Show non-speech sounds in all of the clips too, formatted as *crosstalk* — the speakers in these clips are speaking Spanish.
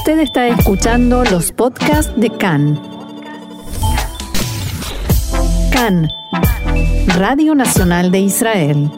Usted está escuchando los podcasts de CAN. CAN, Radio Nacional de Israel.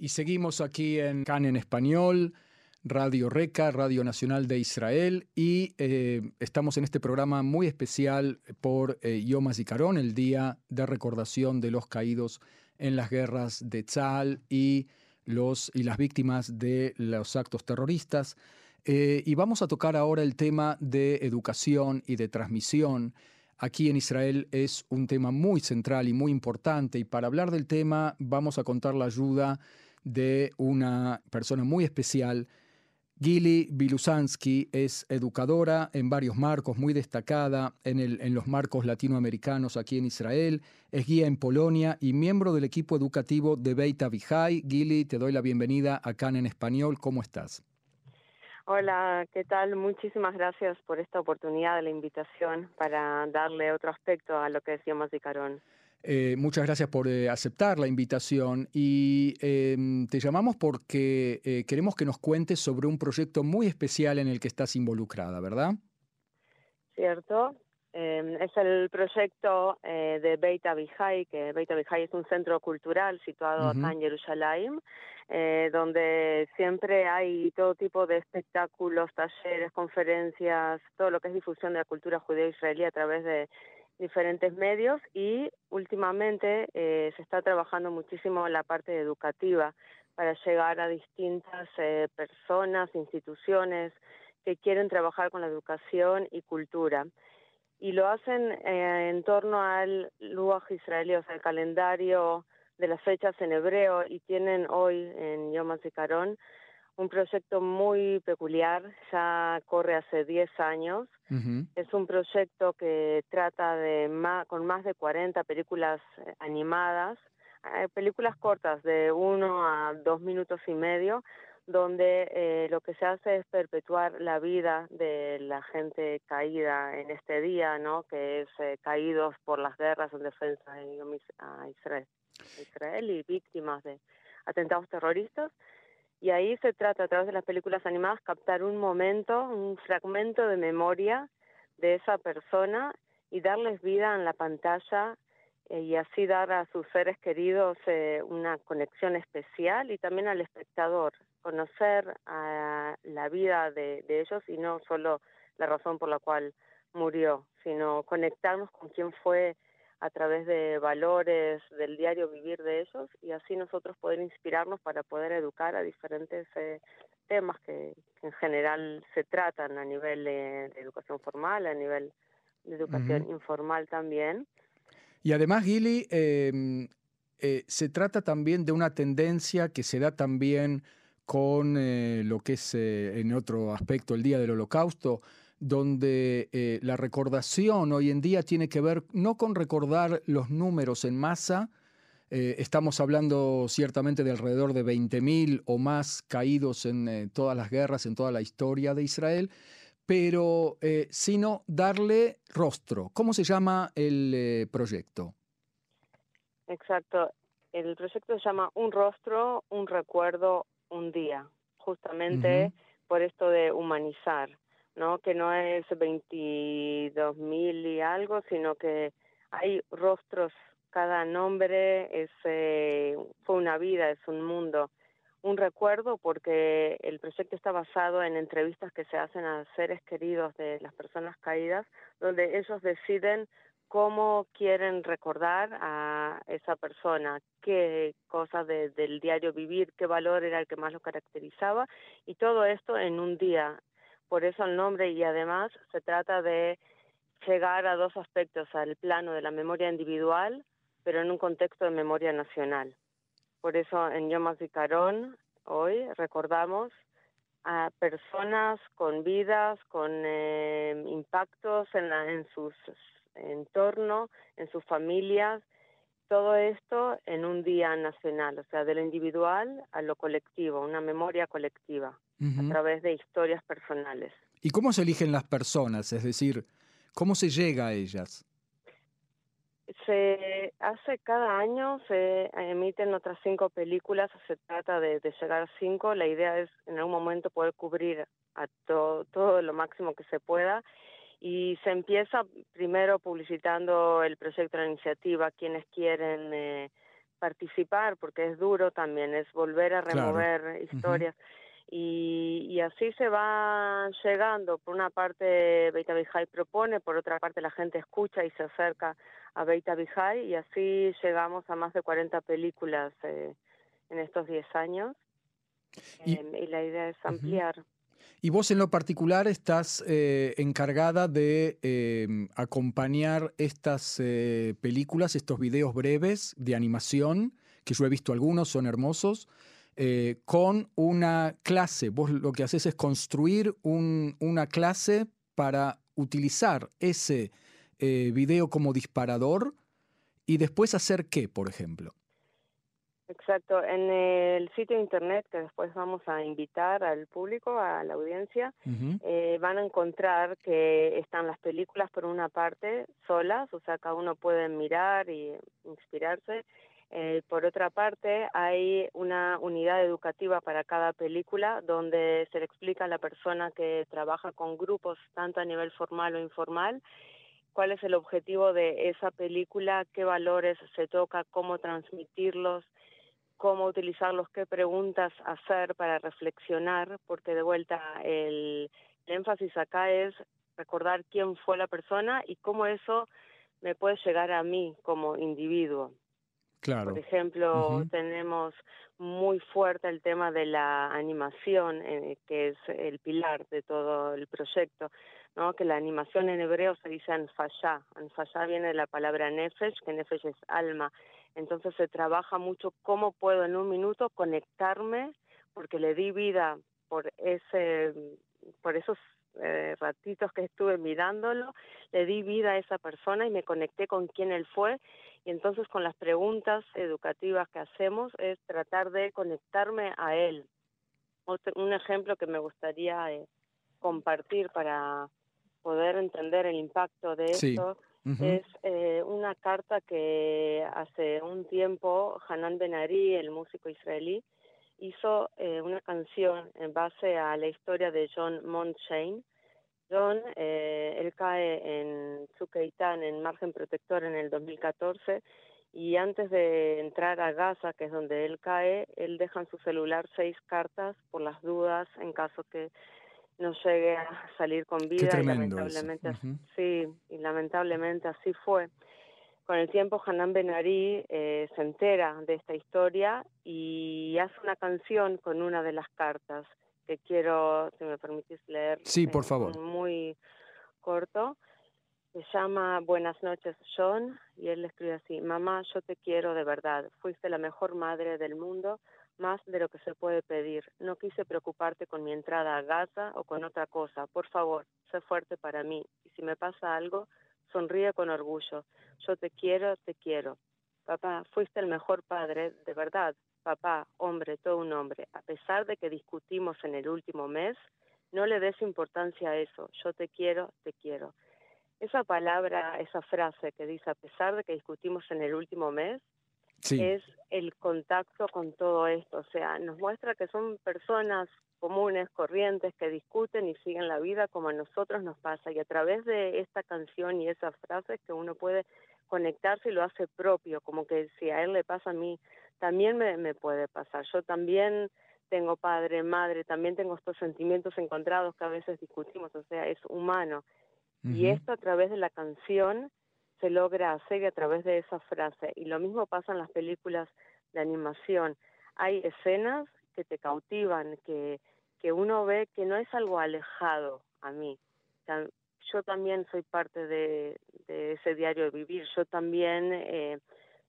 Y seguimos aquí en CAN en español, Radio Reca, Radio Nacional de Israel, y eh, estamos en este programa muy especial por eh, Yom HaZikaron, el Día de Recordación de los Caídos en las Guerras de Tzal y, los, y las víctimas de los actos terroristas. Eh, y vamos a tocar ahora el tema de educación y de transmisión. Aquí en Israel es un tema muy central y muy importante y para hablar del tema vamos a contar la ayuda de una persona muy especial. Gili Bilusansky es educadora en varios marcos, muy destacada en, en los marcos latinoamericanos aquí en Israel, es guía en Polonia y miembro del equipo educativo de Beit Avihai. Gili, te doy la bienvenida acá en español. ¿Cómo estás? Hola, ¿qué tal? Muchísimas gracias por esta oportunidad de la invitación para darle otro aspecto a lo que decíamos de Carón. Eh, muchas gracias por eh, aceptar la invitación y em, te llamamos porque eh, queremos que nos cuentes sobre un proyecto muy especial en el que estás involucrada, ¿verdad? Cierto. Em, es el proyecto de Beit Avihai, que Beit Avihai es un centro cultural situado acá en Jerusalén, eh, donde siempre hay todo tipo de espectáculos, talleres, conferencias, todo lo que es difusión de la cultura judía israelí a través de diferentes medios y últimamente eh, se está trabajando muchísimo en la parte educativa para llegar a distintas eh, personas, instituciones que quieren trabajar con la educación y cultura. Y lo hacen eh, en torno al Luaj israelí, o sea, el calendario de las fechas en hebreo y tienen hoy en Yom HaZikaron un proyecto muy peculiar, ya corre hace 10 años. Es un proyecto que trata de más, con más de 40 películas eh, animadas, eh, películas cortas de uno a dos minutos y medio, donde eh, lo que se hace es perpetuar la vida de la gente caída en este día, ¿no? que es caídos por las guerras en defensa de Israel. Israel y víctimas de atentados terroristas. Y ahí se trata, a través de las películas animadas, captar un momento, un fragmento de memoria de esa persona y darles vida en la pantalla eh, y así dar a sus seres queridos eh, una conexión especial y también al espectador, conocer a la vida de ellos y no solo la razón por la cual murió, sino conectarnos con quién fue a través de valores del diario vivir de ellos y así nosotros poder inspirarnos para poder educar a diferentes eh, temas que, en general se tratan a nivel de, educación formal, a nivel de educación informal también. Y además, Gili, em, eh, se trata también de una tendencia que se da también con eh, lo que es en otro aspecto el Día del Holocausto, donde eh, la recordación hoy en día tiene que ver no con recordar los números en masa, eh, estamos hablando ciertamente de alrededor de 20.000 o más caídos en eh, todas las guerras, en toda la historia de Israel, pero sino darle rostro. ¿Cómo se llama el proyecto? Exacto. El proyecto se llama Un rostro, un recuerdo, un día, justamente por esto de humanizar. ¿no? Que no es 22 mil y algo, sino que hay rostros, cada nombre es, eh, fue una vida, es un mundo, un recuerdo porque el proyecto está basado en entrevistas que se hacen a seres queridos de las personas caídas, donde ellos deciden cómo quieren recordar a esa persona, qué cosas del diario vivir, qué valor era el que más lo caracterizaba y todo esto en un día por eso el nombre y además se trata de llegar a dos aspectos, al plano de la memoria individual, pero en un contexto de memoria nacional. Por eso en Yom Carón hoy recordamos a personas con vidas, con eh, impactos en, en sus entorno, en sus familias, todo esto en un día nacional, o sea, de lo individual a lo colectivo, una memoria colectiva a través de historias personales. ¿Y cómo se eligen las personas? Es decir, ¿cómo se llega a ellas? Se hace cada año, se emiten otras cinco películas, se trata de, llegar a cinco. La idea es en algún momento poder cubrir a todo, todo lo máximo que se pueda. Y se empieza primero publicitando el proyecto, la iniciativa, quienes quieren eh, participar, porque es duro también, es volver a remover historias. Y, así se va llegando. Por una parte, Beita Bihai propone, por otra parte, la gente escucha y se acerca a Beita Bihai, y así llegamos a más de 40 películas eh, en estos 10 años. Y, em, y, la idea es ampliar. Y vos en lo particular estás eh, encargada de em, acompañar estas eh, películas, estos videos breves de animación, que yo he visto algunos, son hermosos, eh, con una clase. Vos lo que haces es construir una clase para utilizar ese eh, video como disparador y después hacer qué, por ejemplo. Exacto, en el sitio internet que después vamos a invitar al público, a la audiencia, eh, van a encontrar que están las películas por una parte solas, o sea, cada uno puede mirar y inspirarse, eh, por otra parte, hay una unidad educativa para cada película donde se le explica a la persona que trabaja con grupos, tanto a nivel formal o informal, cuál es el objetivo de esa película, qué valores se toca, cómo transmitirlos, cómo utilizarlos, qué preguntas hacer para reflexionar, porque de vuelta el, énfasis acá es recordar quién fue la persona y cómo eso me puede llegar a mí como individuo. Por ejemplo, tenemos muy fuerte el tema de la animación, eh, que es el pilar de todo el proyecto, ¿no? que la animación en hebreo se dice anfashá. Anfashá viene de la palabra nefesh, que nefesh es alma. Entonces se trabaja mucho cómo puedo en un minuto conectarme, porque le di vida por ese por esos eh, ratitos que estuve mirándolo, le di vida a esa persona y me conecté con quién él fue. Y entonces con las preguntas educativas que hacemos es tratar de conectarme a él. un ejemplo que me gustaría eh, compartir para poder entender el impacto de esto es eh, una carta que hace un tiempo Hanan Benari, el músico israelí, hizo eh, una canción en base a la historia de John Montshain. John, eh, él cae en Tzukeitán, en margen protector, en el 2014, y antes de entrar a Gaza, que es donde él cae, él deja en su celular seis cartas por las dudas en caso que no llegue a salir con vida. Qué y lamentablemente, sí, y lamentablemente así fue. Con el tiempo, Hanan Benari eh, se entera de esta historia y hace una canción con una de las cartas que quiero, si me permitís leer. Sí, por favor. Muy corto. Se llama Buenas noches, John, y él le escribe así: Mamá, yo te quiero de verdad. Fuiste la mejor madre del mundo, más de lo que se puede pedir. No quise preocuparte con mi entrada a Gaza o con otra cosa. Por favor, sé fuerte para mí. Y si me pasa algo, sonríe con orgullo. Yo te quiero, te quiero. Papá, fuiste el mejor padre, de verdad. Papá, hombre, todo un hombre. A pesar de que discutimos en el último mes, no le des importancia a eso. Yo te quiero, te quiero. Esa palabra, esa frase que dice, a pesar de que discutimos en el último mes, es el contacto con todo esto. O sea, nos muestra que son personas comunes, corrientes, que discuten y siguen la vida como a nosotros nos pasa. Y a través de esta canción y esas frases que uno puede conectarse y lo hace propio, como que si a él le pasa a mí, también me, me puede pasar. Yo también tengo padre, madre, también tengo estos sentimientos encontrados que a veces discutimos, o sea, es humano. Y esto a través de la canción se logra hacer a través de esa frase. Y lo mismo pasa en las películas de animación. Hay escenas que te cautivan, que, que uno ve que no es algo alejado a mí. yo también soy parte de, ese diario de vivir, yo también eh,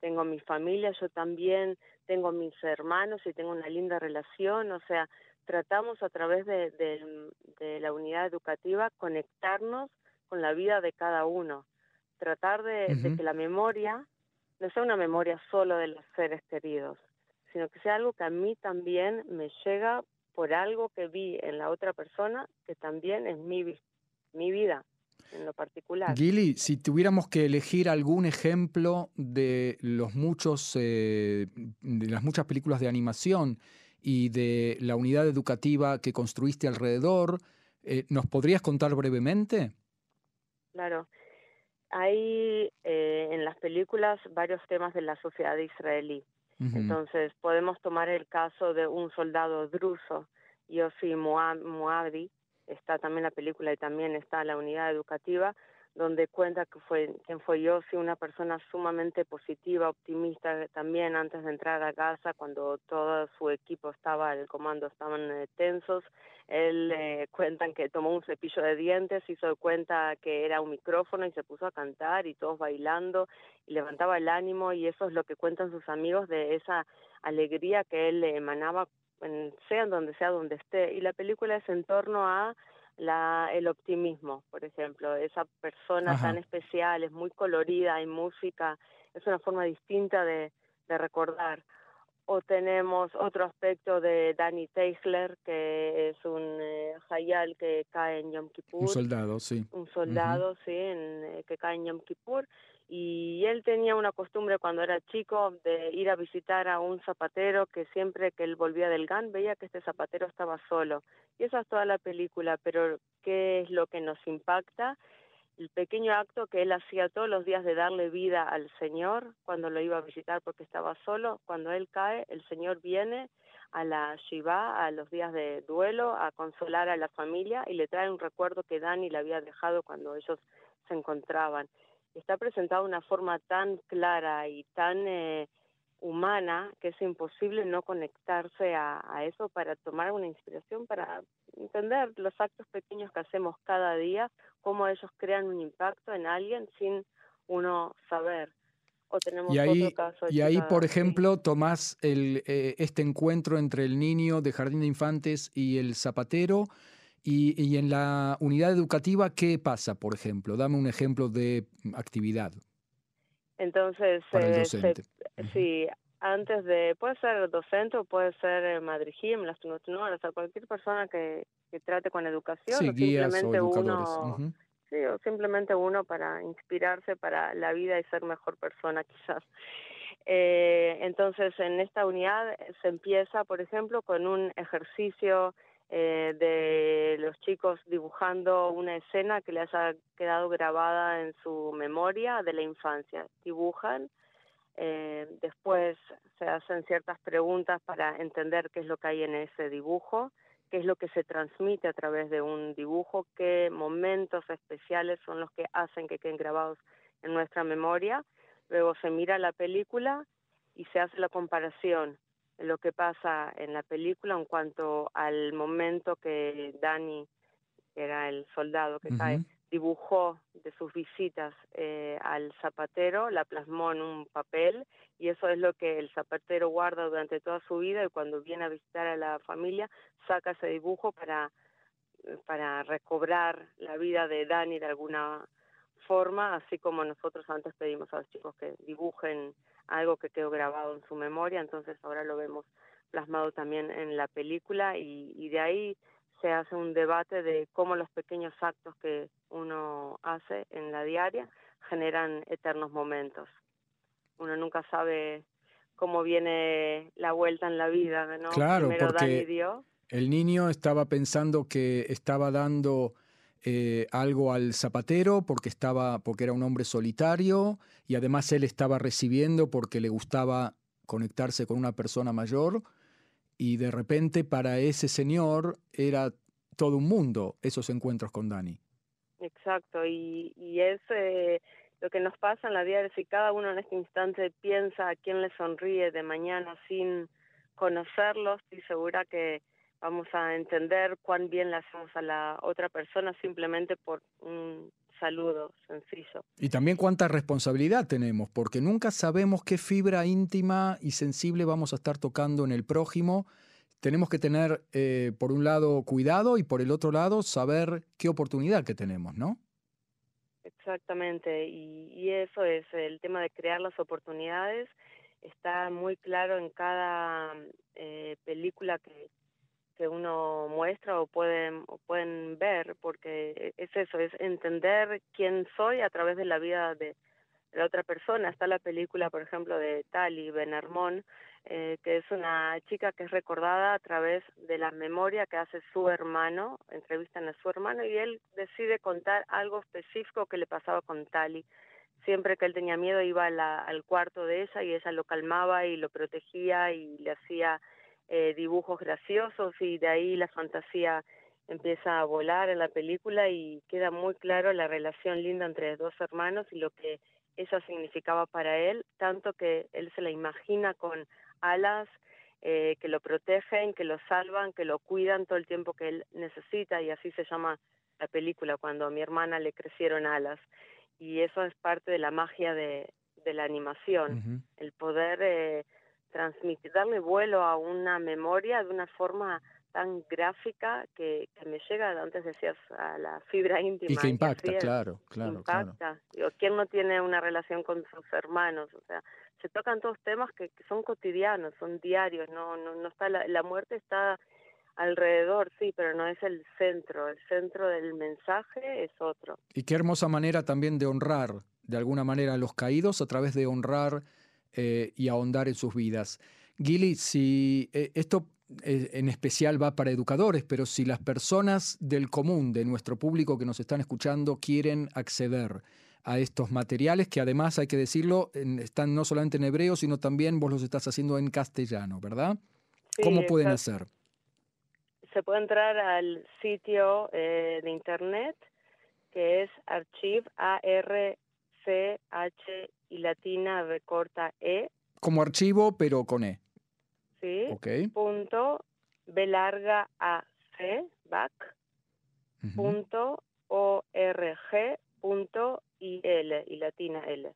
tengo mi familia, yo también tengo mis hermanos y tengo una linda relación, o sea, tratamos a través de, de la unidad educativa conectarnos con la vida de cada uno, tratar de, de que la memoria no sea una memoria solo de los seres queridos, sino que sea algo que a mí también me llega por algo que vi en la otra persona que también es mi, mi vida. en lo particular. Gili, si tuviéramos que elegir algún ejemplo de los muchos, eh, de las muchas películas de animación y de la unidad educativa que construiste alrededor, eh, ¿nos podrías contar brevemente? Claro. Hay eh, en las películas varios temas de la sociedad israelí. Entonces, podemos tomar el caso de un soldado druso, Yossi Moabdi, está también la película y también está la unidad educativa, donde cuenta que fue quien fue Yossi, una persona sumamente positiva, optimista también antes de entrar a casa, cuando todo su equipo estaba, el comando estaban eh, tensos. Él eh, cuentan que tomó un cepillo de dientes, hizo cuenta que era un micrófono y se puso a cantar y todos bailando y levantaba el ánimo y eso es lo que cuentan sus amigos de esa alegría que él emanaba sea en donde sea donde esté. Y la película es en torno a la, el optimismo, por ejemplo, esa persona tan especial, es muy colorida, hay música, es una forma distinta de, de recordar. O tenemos otro aspecto de Danny Teisler, que es un eh, hayal que cae en Yom Kippur. Un soldado, sí. Un soldado, sí, en, eh, que cae en Yom Kippur y él tenía una costumbre cuando era chico de ir a visitar a un zapatero que siempre que él volvía del GAN veía que este zapatero estaba solo. Y esa es toda la película, pero ¿qué es lo que nos impacta? El pequeño acto que él hacía todos los días de darle vida al Señor cuando lo iba a visitar porque estaba solo. Cuando él cae, el Señor viene a la Shiva, a los días de duelo, a consolar a la familia y le trae un recuerdo que Dani le había dejado cuando ellos se encontraban está presentado de una forma tan clara y tan eh, humana que es imposible no conectarse a, eso para tomar una inspiración, para entender los actos pequeños que hacemos cada día, cómo ellos crean un impacto en alguien sin uno saber. O tenemos y ahí, otro caso y ahí por ejemplo, tomás el, eh, este encuentro entre el niño de Jardín de Infantes y el zapatero y, en la unidad educativa, ¿qué pasa, por ejemplo? Dame un ejemplo de actividad. Entonces, para eh, sí, antes de, puede ser docente o puede ser eh, madrigim, las o sea, cualquier persona que, que trate con educación, sí, o simplemente uno, sí, o simplemente uno para inspirarse para la vida y ser mejor persona, *laughs* quizás. Eh, entonces, en esta unidad se empieza, por ejemplo, con un ejercicio eh, de los chicos dibujando una escena que les ha quedado grabada en su memoria de la infancia. Dibujan, eh, después se hacen ciertas preguntas para entender qué es lo que hay en ese dibujo, qué es lo que se transmite a través de un dibujo, qué momentos especiales son los que hacen que queden grabados en nuestra memoria. Luego se mira la película y se hace la comparación lo que pasa en la película en cuanto al momento que Dani, que era el soldado que cae, dibujó de sus visitas eh, al zapatero, la plasmó en un papel y eso es lo que el zapatero guarda durante toda su vida y cuando viene a visitar a la familia saca ese dibujo para, para recobrar la vida de Dani de alguna forma, así como nosotros antes pedimos a los chicos que dibujen algo que quedó grabado en su memoria, entonces ahora lo vemos plasmado también en la película y, de ahí se hace un debate de cómo los pequeños actos que uno hace en la diaria generan eternos momentos. Uno nunca sabe cómo viene la vuelta en la vida, ¿no? Claro, porque el niño estaba pensando que estaba dando eh, algo al zapatero porque, estaba, porque era un hombre solitario y además él estaba recibiendo porque le gustaba conectarse con una persona mayor y de repente para ese señor era todo un mundo esos encuentros con Dani. Exacto, y, es eh, lo que nos pasa en la vida, si cada uno en este instante piensa a quién le sonríe de mañana sin conocerlos, estoy segura que vamos a entender cuán bien le hacemos a la otra persona simplemente por un saludo sencillo. Y también cuánta responsabilidad tenemos, porque nunca sabemos qué fibra íntima y sensible vamos a estar tocando en el prójimo. Tenemos que tener, eh, por un lado, cuidado y por el otro lado, saber qué oportunidad que tenemos, ¿no? Exactamente, y, eso es el tema de crear las oportunidades. Está muy claro en cada eh, película que, que uno muestra o pueden, pueden ver, porque es eso, es entender quién soy a través de la vida de, la otra persona. Está la película, por ejemplo, de Tali Ben eh, que es una chica que es recordada a través de la memoria que hace su hermano, entrevistan a su hermano y él decide contar algo específico que le pasaba con Tali. Siempre que él tenía miedo iba al cuarto de ella y ella lo calmaba y lo protegía y le hacía eh, dibujos graciosos y de ahí la fantasía empieza a volar en la película y queda muy claro la relación linda entre dos hermanos y lo que ella significaba para él, tanto que él se la imagina con alas eh, que lo protegen, que lo salvan, que lo cuidan todo el tiempo que él necesita y así se llama la película, cuando a mi hermana le crecieron alas. Y eso es parte de la magia de, de la animación, el poder eh, transmitir, darle vuelo a una memoria de una forma tan gráfica que, me llega, antes decías, a la fibra *laughs* íntima. Y que impacta, claro, claro. Impacta. ¿quién no tiene una relación con sus hermanos? O sea, se tocan todos temas que, son cotidianos, son diarios, no, no, no está la, la muerte está alrededor, sí, pero no es el centro, el centro del mensaje es otro. Y qué hermosa manera también de honrar, de alguna manera, a los caídos a través de honrar eh, y ahondar en sus vidas. Gili, si eh, esto eh, en especial va para educadores, pero si las personas del común, de nuestro público que nos están escuchando, quieren acceder a estos materiales, que además hay que decirlo, están no solamente en hebreo, sino también vos los estás haciendo en castellano, ¿verdad? ¿Cómo pueden hacer? Se puede entrar al sitio eh, de internet que es archive a r c h y latina b corta e. Como archivo, pero con e. Sí. Okay. Punto b larga a c back punto o r g punto y L, y latina L.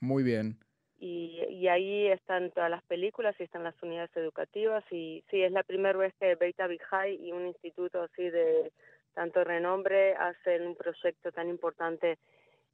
Muy bien. Y, y, ahí están todas las películas y están las unidades educativas y sí, es la primera vez que Beta Vijay y un instituto así de tanto renombre hacen un proyecto tan importante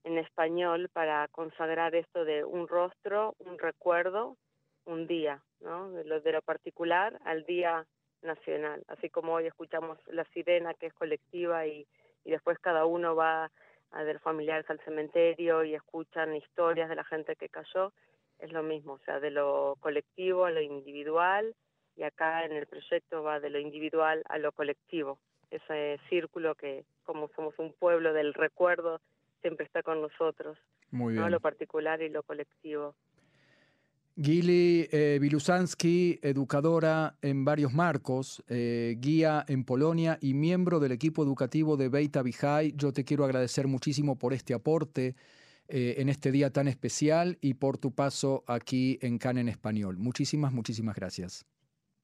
en español para consagrar esto de un rostro, un recuerdo, un día, ¿no? De lo, de lo particular al día nacional. Así como hoy escuchamos la sirena que es colectiva y, y después cada uno va a ver familiares al cementerio y escuchan historias de la gente que cayó, es lo mismo, o sea, de lo colectivo a lo individual y acá en el proyecto va de lo individual a lo colectivo, ese círculo que como somos un pueblo del recuerdo siempre está con nosotros, Muy bien. lo particular y lo colectivo. Gili eh, educadora en varios marcos, eh, guía en Polonia y miembro del equipo educativo de Beita Vijay. Yo te quiero agradecer muchísimo por este aporte eh, en este día tan especial y por tu paso aquí en CAN en español. Muchísimas, muchísimas gracias.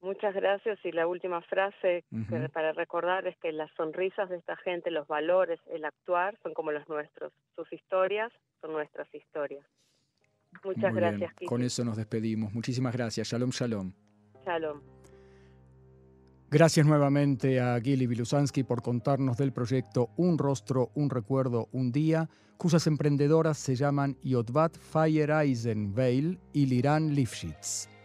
Muchas gracias y la última frase para recordar es que las sonrisas de esta gente, los valores, el actuar son como los nuestros. Sus historias son nuestras historias. Muchas gracias. Con eso nos despedimos. Muchísimas gracias. Shalom, shalom. Shalom. Gracias nuevamente a Gili Bilusansky por contarnos del proyecto Un Rostro, Un Recuerdo, Un Día, cuyas emprendedoras se llaman Yotvat Feyereisen Veil y Liran Lifshitz.